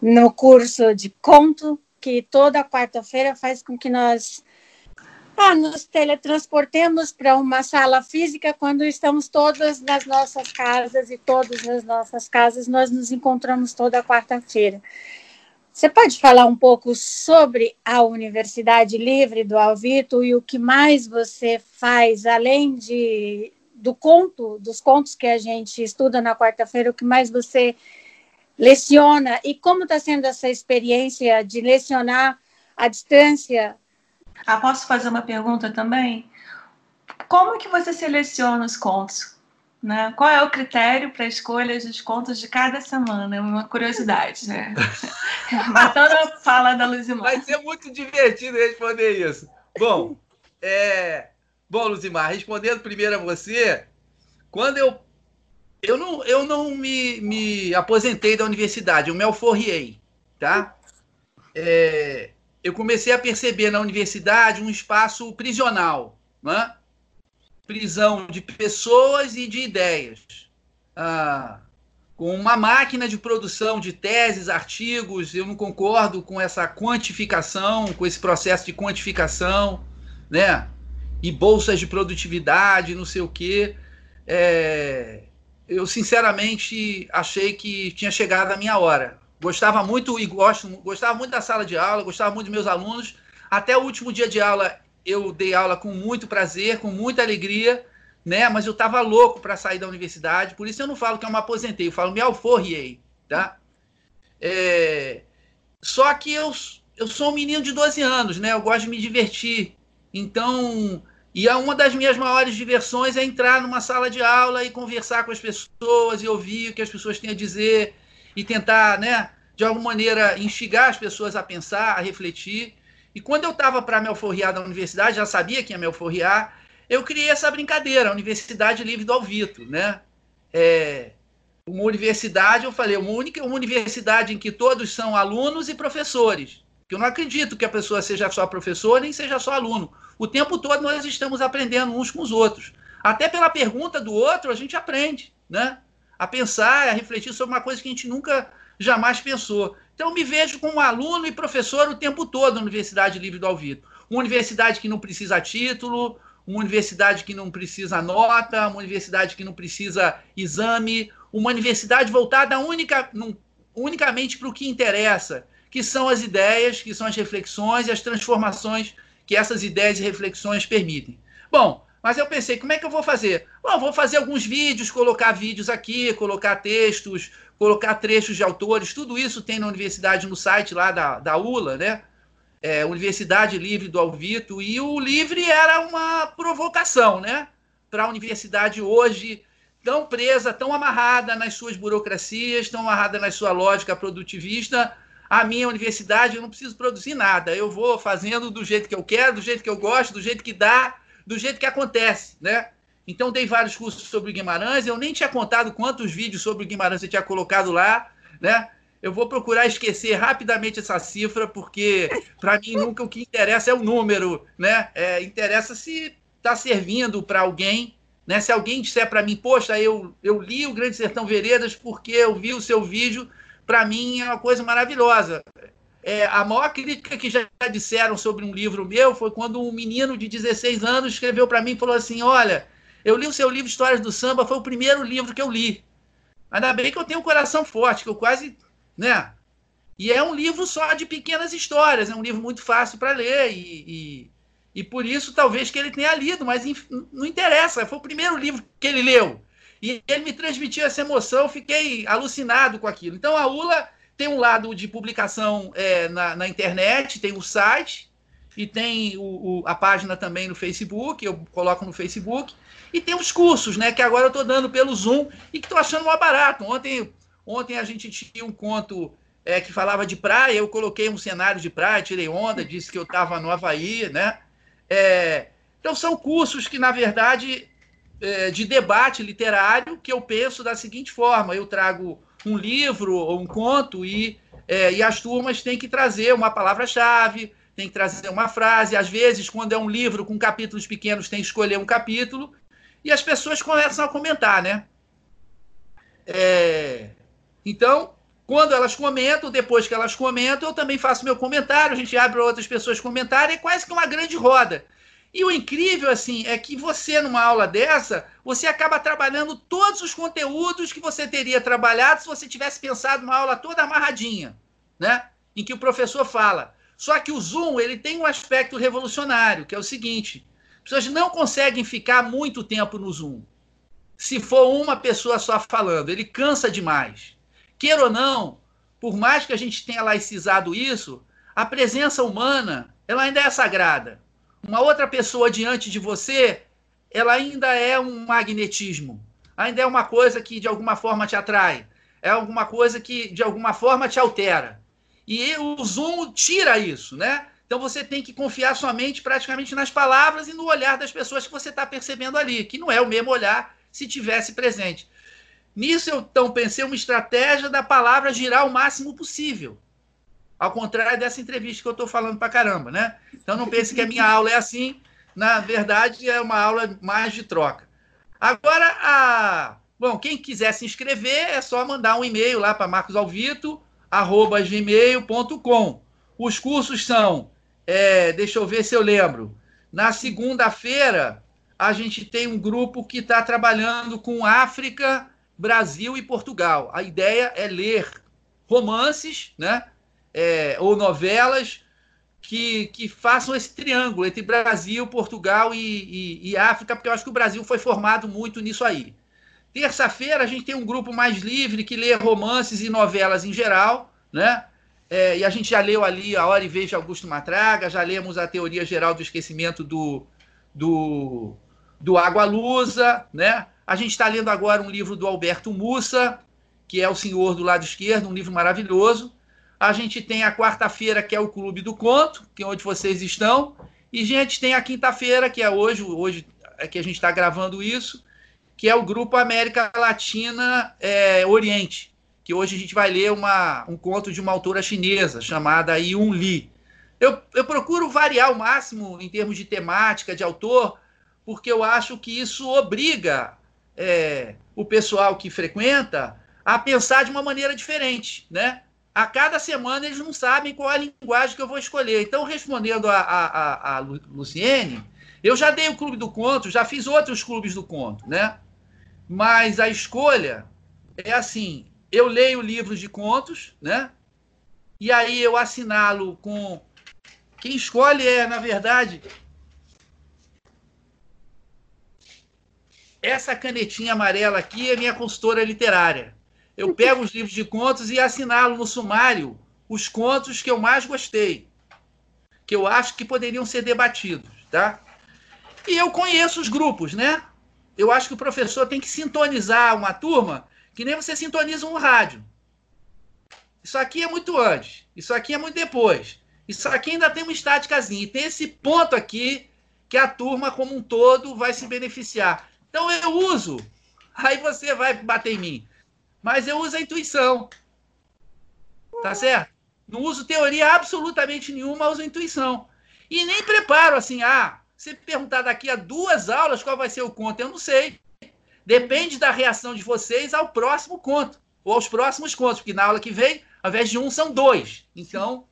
no curso de conto, que toda quarta-feira faz com que nós ah, nos teletransportemos para uma sala física quando estamos todas nas nossas casas e todas nas nossas casas nós nos encontramos toda quarta-feira. Você pode falar um pouco sobre a Universidade Livre do Alvito e o que mais você faz, além de, do conto, dos contos que a gente estuda na quarta-feira, o que mais você leciona e como está sendo essa experiência de lecionar à distância ah, posso fazer uma pergunta também? Como que você seleciona os contos? Né? Qual é o critério para a escolha dos contos de cada semana? É uma curiosidade, né? Matando a fala da Luzimar. Vai ser muito divertido responder isso. Bom, é... Bom, Luzimar, respondendo primeiro a você, quando eu eu não, eu não me, me aposentei da universidade, eu me alforriei, tá? É, eu comecei a perceber na universidade um espaço prisional, né? prisão de pessoas e de ideias, ah, com uma máquina de produção de teses, artigos. Eu não concordo com essa quantificação, com esse processo de quantificação, né? E bolsas de produtividade, não sei o quê. É, eu sinceramente achei que tinha chegado a minha hora. Gostava muito e gosto, gostava muito da sala de aula, gostava muito dos meus alunos. Até o último dia de aula eu dei aula com muito prazer, com muita alegria, né? Mas eu estava louco para sair da universidade, por isso eu não falo que eu me aposentei, eu falo me alforriei, tá? É... Só que eu, eu sou um menino de 12 anos, né? Eu gosto de me divertir. Então, e é uma das minhas maiores diversões é entrar numa sala de aula e conversar com as pessoas e ouvir o que as pessoas têm a dizer e tentar, né, de alguma maneira, instigar as pessoas a pensar, a refletir. E quando eu estava para me alforriar da universidade, já sabia que ia me alforriar, eu criei essa brincadeira, a Universidade Livre do Alvito, né? É, uma universidade, eu falei, uma única uma universidade em que todos são alunos e professores. Eu não acredito que a pessoa seja só professor nem seja só aluno. O tempo todo nós estamos aprendendo uns com os outros. Até pela pergunta do outro a gente aprende, né? A pensar, a refletir sobre uma coisa que a gente nunca jamais pensou. Então me vejo como aluno e professor o tempo todo na Universidade Livre do Alvito. Uma universidade que não precisa título, uma universidade que não precisa nota, uma universidade que não precisa exame, uma universidade voltada única, num, unicamente para o que interessa, que são as ideias, que são as reflexões e as transformações que essas ideias e reflexões permitem. Bom, mas eu pensei, como é que eu vou fazer? Bom, vou fazer alguns vídeos, colocar vídeos aqui, colocar textos, colocar trechos de autores, tudo isso tem na universidade, no site lá da, da ULA, né? É, Universidade Livre do Alvito, e o livre era uma provocação, né? Para a universidade hoje tão presa, tão amarrada nas suas burocracias, tão amarrada na sua lógica produtivista. A minha universidade, eu não preciso produzir nada, eu vou fazendo do jeito que eu quero, do jeito que eu gosto, do jeito que dá, do jeito que acontece, né? Então, dei vários cursos sobre Guimarães, eu nem tinha contado quantos vídeos sobre Guimarães você tinha colocado lá, né? Eu vou procurar esquecer rapidamente essa cifra, porque para mim nunca o que interessa é o número, né? É, interessa se está servindo para alguém, né? Se alguém disser para mim, poxa, eu, eu li o Grande Sertão Veredas porque eu vi o seu vídeo, para mim é uma coisa maravilhosa. É, a maior crítica que já disseram sobre um livro meu foi quando um menino de 16 anos escreveu para mim e falou assim: Olha, eu li o seu livro Histórias do Samba, foi o primeiro livro que eu li. Ainda bem que eu tenho um coração forte, que eu quase. né? E é um livro só de pequenas histórias, é um livro muito fácil para ler e, e, e, por isso talvez que ele tenha lido, mas não interessa, foi o primeiro livro que ele leu. E ele me transmitiu essa emoção, eu fiquei alucinado com aquilo. Então a ULA tem um lado de publicação é, na, na, internet, tem o site e tem o, o, a página também no Facebook, eu coloco no Facebook. E tem os cursos, né? Que agora eu estou dando pelo Zoom e que estou achando mais barato. Ontem, ontem a gente tinha um conto é, que falava de praia, eu coloquei um cenário de praia, tirei onda, disse que eu estava no Havaí, né? É, então são cursos que, na verdade, é, de debate literário que eu penso da seguinte forma: eu trago um livro ou um conto e, é, e as turmas têm que trazer uma palavra-chave, tem que trazer uma frase. Às vezes, quando é um livro com capítulos pequenos, tem que escolher um capítulo e as pessoas começam a comentar, né? É... Então, quando elas comentam, depois que elas comentam, eu também faço meu comentário, a gente abre outras pessoas comentarem, é quase que uma grande roda. E o incrível, assim, é que você, numa aula dessa, você acaba trabalhando todos os conteúdos que você teria trabalhado se você tivesse pensado uma aula toda amarradinha, né? Em que o professor fala. Só que o Zoom, ele tem um aspecto revolucionário, que é o seguinte: as pessoas não conseguem ficar muito tempo no Zoom. Se for uma pessoa só falando, ele cansa demais. Queira ou não, por mais que a gente tenha laicizado isso, a presença humana, ela ainda é sagrada uma outra pessoa diante de você, ela ainda é um magnetismo, ainda é uma coisa que de alguma forma te atrai, é alguma coisa que de alguma forma te altera. E o Zoom tira isso, né? Então você tem que confiar somente praticamente nas palavras e no olhar das pessoas que você está percebendo ali, que não é o mesmo olhar se tivesse presente. Nisso eu então pensei uma estratégia da palavra girar o máximo possível. Ao contrário dessa entrevista que eu estou falando para caramba, né? Então não pense que a minha aula é assim. Na verdade, é uma aula mais de troca. Agora, a... bom, quem quiser se inscrever é só mandar um e-mail lá para marcosalvito.gmail.com. Os cursos são, é, deixa eu ver se eu lembro. Na segunda-feira, a gente tem um grupo que está trabalhando com África, Brasil e Portugal. A ideia é ler romances, né? É, ou novelas que, que façam esse triângulo entre Brasil, Portugal e, e, e África, porque eu acho que o Brasil foi formado muito nisso aí. Terça-feira a gente tem um grupo mais livre que lê romances e novelas em geral, né? É, e a gente já leu ali A Hora e Vez de Augusto Matraga, já lemos a Teoria Geral do Esquecimento do, do, do Água Lusa, né? A gente está lendo agora um livro do Alberto Mussa, que é O Senhor do Lado Esquerdo, um livro maravilhoso. A gente tem a quarta-feira, que é o Clube do Conto, que é onde vocês estão. E a gente tem a quinta-feira, que é hoje, hoje é que a gente está gravando isso, que é o Grupo América Latina é, Oriente, que hoje a gente vai ler uma, um conto de uma autora chinesa chamada Yun Li. Eu, eu procuro variar ao máximo em termos de temática, de autor, porque eu acho que isso obriga é, o pessoal que frequenta a pensar de uma maneira diferente, né? A cada semana eles não sabem qual a linguagem que eu vou escolher. Então, respondendo a, a, a, a Luciene, eu já dei o Clube do Conto, já fiz outros clubes do conto, né? Mas a escolha é assim: eu leio livros de contos, né? E aí eu assinalo com. Quem escolhe é, na verdade, essa canetinha amarela aqui é minha consultora literária. Eu pego os livros de contos e assinalo no sumário os contos que eu mais gostei, que eu acho que poderiam ser debatidos, tá? E eu conheço os grupos, né? eu acho que o professor tem que sintonizar uma turma que nem você sintoniza um rádio. Isso aqui é muito antes, isso aqui é muito depois. Isso aqui ainda tem uma estáticazinha. E tem esse ponto aqui que a turma como um todo vai se beneficiar. Então eu uso. Aí você vai bater em mim. Mas eu uso a intuição. Tá certo? Não uso teoria absolutamente nenhuma, uso a intuição. E nem preparo assim, ah, se perguntar daqui a duas aulas qual vai ser o conto, eu não sei. Depende da reação de vocês ao próximo conto, ou aos próximos contos, porque na aula que vem, ao invés de um, são dois. Então,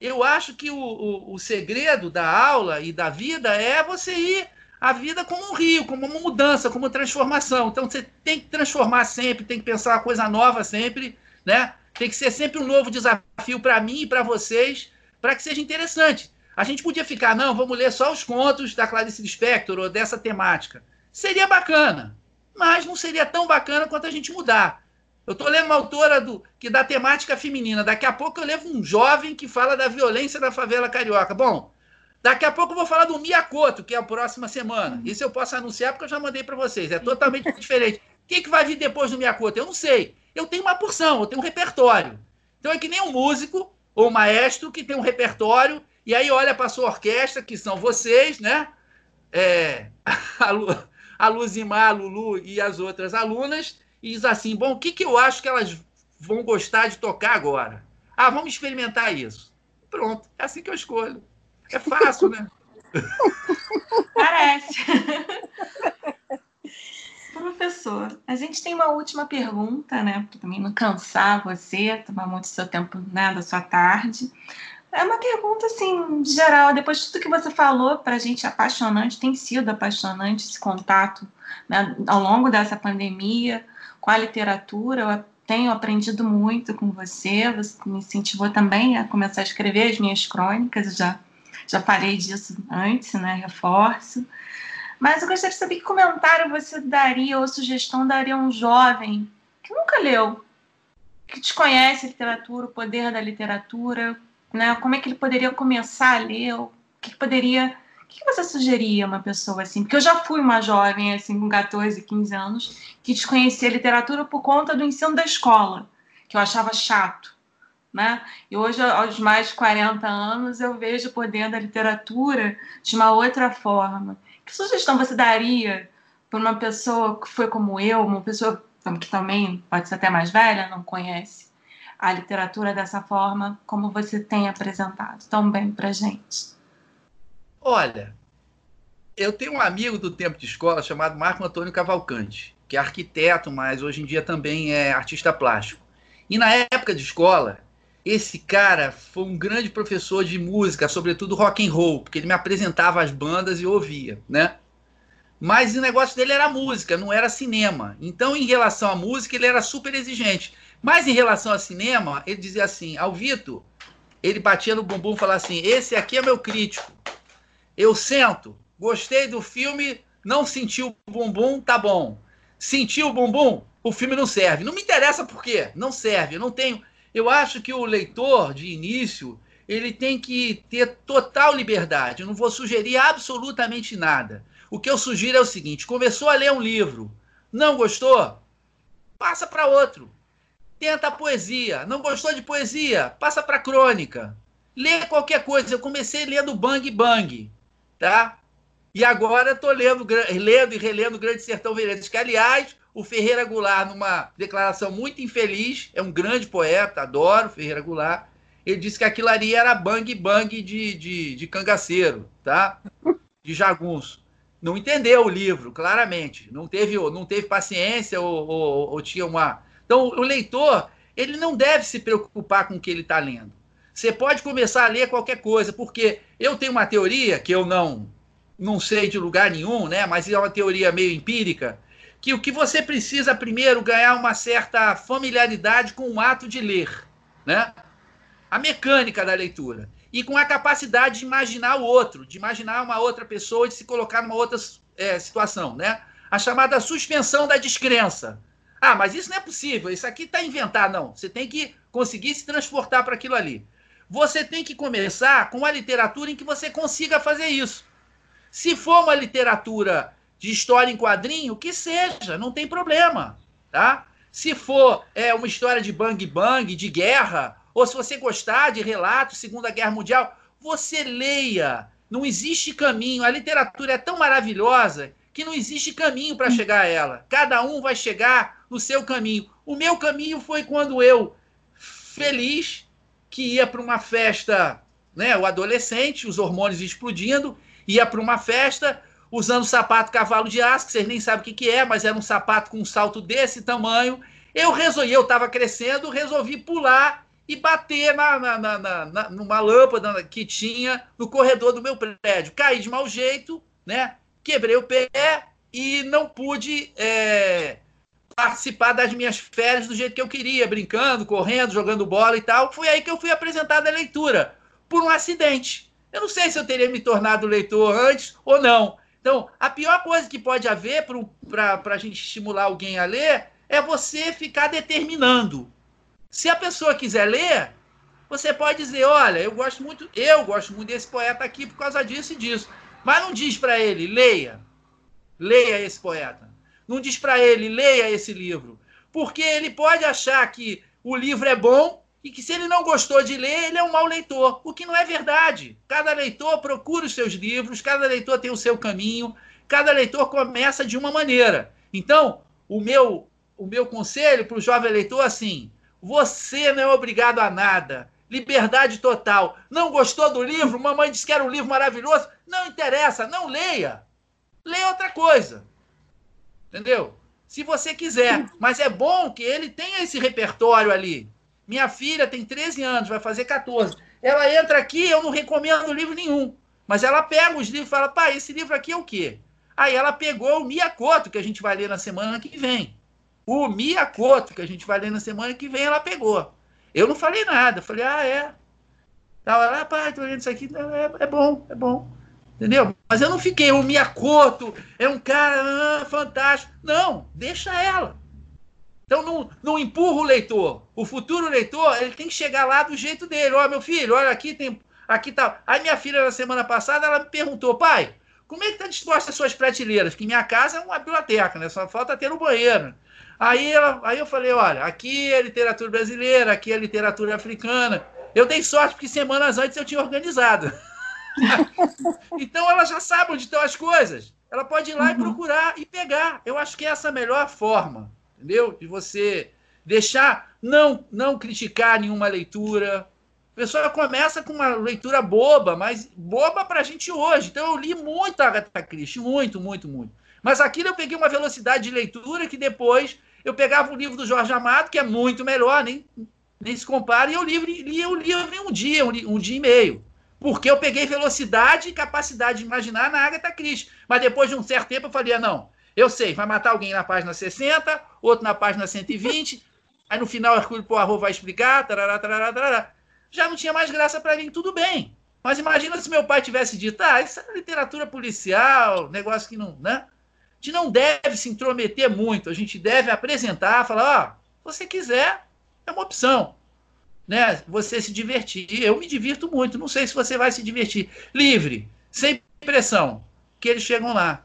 eu acho que o, o, o segredo da aula e da vida é você ir a vida como um rio, como uma mudança, como transformação. Então, você tem que transformar sempre, tem que pensar uma coisa nova sempre, né? Tem que ser sempre um novo desafio para mim e para vocês, para que seja interessante. A gente podia ficar, não, vamos ler só os contos da Clarice Lispector ou dessa temática. Seria bacana, mas não seria tão bacana quanto a gente mudar. Eu estou lendo uma autora do, que dá temática feminina. Daqui a pouco eu levo um jovem que fala da violência da favela carioca. Bom, daqui a pouco eu vou falar do Miyakoto, que é a próxima semana. Isso eu posso anunciar porque eu já mandei para vocês. É totalmente diferente. O que, que vai vir depois do Miyakoto? Eu não sei. Eu tenho uma porção, eu tenho um repertório. Então é que nem um músico ou um maestro que tem um repertório e aí olha para sua orquestra, que são vocês, né? É, a, Lu, a Luzimar, a Lulu e as outras alunas, e diz assim: bom, o que, que eu acho que elas vão gostar de tocar agora? Ah, vamos experimentar isso. Pronto, é assim que eu escolho. É fácil, né? Parece. Professor, a gente tem uma última pergunta, né? Para também não cansar você, tomar muito seu tempo né, da sua tarde. É uma pergunta, assim, geral. Depois de tudo que você falou, para a gente apaixonante, tem sido apaixonante esse contato né, ao longo dessa pandemia com a literatura. Eu tenho aprendido muito com você, você me incentivou também a começar a escrever as minhas crônicas, eu já, já falei disso antes, né? Reforço. Mas eu gostaria de saber que comentário você daria ou sugestão daria a um jovem que nunca leu, que desconhece a literatura, o poder da literatura, né? Como é que ele poderia começar a ler? O que poderia. O que você sugeria a uma pessoa assim? Porque eu já fui uma jovem, assim, com 14, 15 anos, que desconhecia literatura por conta do ensino da escola, que eu achava chato. Né? E hoje, aos mais de 40 anos, eu vejo o poder da literatura de uma outra forma. Que sugestão você daria para uma pessoa que foi como eu, uma pessoa que também pode ser até mais velha, não conhece a literatura dessa forma, como você tem apresentado tão bem para gente? Olha, eu tenho um amigo do tempo de escola chamado Marco Antônio Cavalcante, que é arquiteto, mas hoje em dia também é artista plástico. E na época de escola, esse cara foi um grande professor de música, sobretudo rock and roll, porque ele me apresentava as bandas e ouvia, né? Mas o negócio dele era música, não era cinema. Então, em relação à música, ele era super exigente. Mas em relação ao cinema, ele dizia assim: ao Vitor, ele batia no bumbum e falava assim: esse aqui é meu crítico. Eu sento, gostei do filme, não senti o bumbum, tá bom. Senti o bumbum, o filme não serve. Não me interessa por quê, não serve. Eu não tenho. Eu acho que o leitor de início ele tem que ter total liberdade. Eu não vou sugerir absolutamente nada. O que eu sugiro é o seguinte: começou a ler um livro, não gostou? Passa para outro tenta a poesia. Não gostou de poesia? Passa para crônica. Lê qualquer coisa. Eu comecei lendo Bang Bang, tá? E agora estou lendo, lendo e relendo Grande Sertão Veredas, que, aliás, o Ferreira Goulart, numa declaração muito infeliz, é um grande poeta, adoro Ferreira Goulart, ele disse que aquilo ali era bang bang de, de, de cangaceiro, tá? De jagunço. Não entendeu o livro, claramente. Não teve, não teve paciência ou, ou, ou tinha uma. Então, o leitor, ele não deve se preocupar com o que ele está lendo. Você pode começar a ler qualquer coisa, porque eu tenho uma teoria que eu não não sei de lugar nenhum, né? Mas é uma teoria meio empírica, que o que você precisa primeiro ganhar uma certa familiaridade com o ato de ler, né? A mecânica da leitura e com a capacidade de imaginar o outro, de imaginar uma outra pessoa, de se colocar numa outra é, situação, né? A chamada suspensão da descrença. Ah, mas isso não é possível, isso aqui está inventado. Não, você tem que conseguir se transportar para aquilo ali. Você tem que começar com a literatura em que você consiga fazer isso. Se for uma literatura de história em quadrinho, que seja, não tem problema, tá? Se for é, uma história de bang bang, de guerra, ou se você gostar de relatos Segunda Guerra Mundial, você leia. Não existe caminho. A literatura é tão maravilhosa que não existe caminho para chegar a ela. Cada um vai chegar no seu caminho. O meu caminho foi quando eu, feliz, que ia para uma festa, né, o adolescente, os hormônios explodindo, ia para uma festa usando sapato cavalo de aço, que vocês nem sabem o que, que é, mas era um sapato com um salto desse tamanho. Eu resolvi, eu estava crescendo, resolvi pular e bater na, na, na, na, numa lâmpada que tinha no corredor do meu prédio. Caí de mau jeito, né? Quebrei o pé e não pude é, participar das minhas férias do jeito que eu queria, brincando, correndo, jogando bola e tal. Foi aí que eu fui apresentado à leitura, por um acidente. Eu não sei se eu teria me tornado leitor antes ou não. Então, a pior coisa que pode haver para a gente estimular alguém a ler é você ficar determinando. Se a pessoa quiser ler, você pode dizer, olha, eu gosto muito, eu gosto muito desse poeta aqui por causa disso e disso. Mas não diz para ele, leia. Leia esse poeta. Não diz para ele, leia esse livro. Porque ele pode achar que o livro é bom e que se ele não gostou de ler, ele é um mau leitor, o que não é verdade. Cada leitor procura os seus livros, cada leitor tem o seu caminho, cada leitor começa de uma maneira. Então, o meu o meu conselho para o jovem leitor assim: você não é obrigado a nada. Liberdade total. Não gostou do livro? Mamãe disse que era um livro maravilhoso. Não interessa, não leia. Leia outra coisa. Entendeu? Se você quiser. Mas é bom que ele tenha esse repertório ali. Minha filha tem 13 anos, vai fazer 14. Ela entra aqui, eu não recomendo livro nenhum. Mas ela pega os livros e fala, pai, esse livro aqui é o quê? Aí ela pegou o Miyakoto, que a gente vai ler na semana que vem. O Miyakoto, que a gente vai ler na semana que vem, ela pegou. Eu não falei nada. Falei, ah, é. Tava lá, pai, tô lendo isso aqui. É, é bom, é bom. Entendeu? Mas eu não fiquei, o Miyakoto é um cara ah, fantástico. Não, deixa ela. Então não, não empurra o leitor. O futuro leitor, ele tem que chegar lá do jeito dele. Ó, meu filho, olha aqui tem aqui tá. Aí minha filha na semana passada ela me perguntou: "Pai, como é que tá disposta as suas prateleiras? Que minha casa é uma biblioteca, né? Só falta ter no banheiro". Aí ela, aí eu falei: "Olha, aqui é literatura brasileira, aqui é literatura africana". Eu dei sorte porque semanas antes eu tinha organizado. então ela já sabe onde estão as coisas. Ela pode ir lá uhum. e procurar e pegar. Eu acho que essa é a melhor forma entendeu? De você deixar, não, não criticar nenhuma leitura. A pessoa começa com uma leitura boba, mas boba para a gente hoje. Então eu li muito Agatha Christie, muito, muito, muito. Mas aquilo eu peguei uma velocidade de leitura que depois eu pegava o livro do Jorge Amado, que é muito melhor, nem, nem se compara, e eu li, li o livro em um dia, um, um dia e meio. Porque eu peguei velocidade e capacidade de imaginar na Agatha Christie. Mas depois de um certo tempo eu falei, ah, não, eu sei, vai matar alguém na página 60, outro na página 120, aí no final Hercule Poirot vai explicar, tarará, tarará, tarará. já não tinha mais graça para mim, tudo bem. Mas imagina se meu pai tivesse dito, ah, isso é literatura policial, negócio que não, né? A gente não deve se intrometer muito, a gente deve apresentar, falar, ó, oh, você quiser, é uma opção. Né? Você se divertir. Eu me divirto muito, não sei se você vai se divertir. Livre, sem pressão, que eles chegam lá.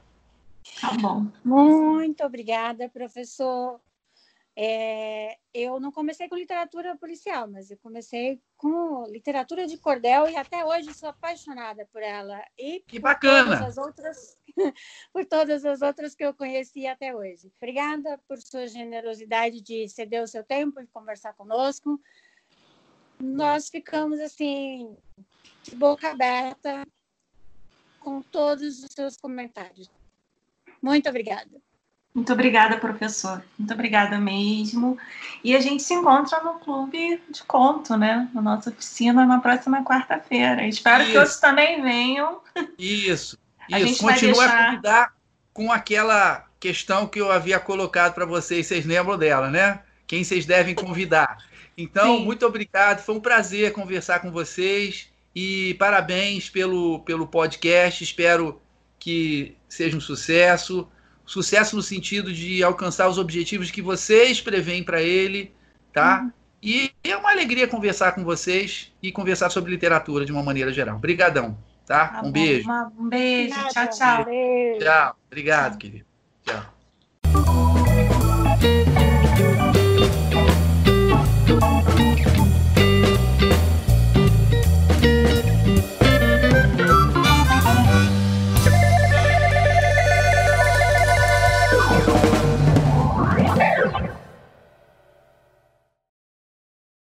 Tá bom. Muito obrigada, professor. É, eu não comecei com literatura policial, mas eu comecei com literatura de cordel e até hoje sou apaixonada por ela. E que bacana! Todas as outras, por todas as outras que eu conheci até hoje. Obrigada por sua generosidade de ceder o seu tempo e conversar conosco. Nós ficamos assim, de boca aberta, com todos os seus comentários. Muito obrigada. Muito obrigada, professor. Muito obrigada mesmo. E a gente se encontra no clube de conto, né? Na nossa oficina na próxima quarta-feira. Espero Isso. que outros também venham. Isso. A Isso. Continua deixar... a convidar com aquela questão que eu havia colocado para vocês. Vocês lembram dela, né? Quem vocês devem convidar. Então, Sim. muito obrigado. Foi um prazer conversar com vocês. E parabéns pelo, pelo podcast. Espero que seja um sucesso, sucesso no sentido de alcançar os objetivos que vocês preveem para ele, tá? Uhum. E é uma alegria conversar com vocês e conversar sobre literatura de uma maneira geral. Obrigadão, tá? tá um bom, beijo. Um beijo. Nada, tchau, tchau. Beijo. Tchau. Obrigado, tchau. querido. Tchau. thank you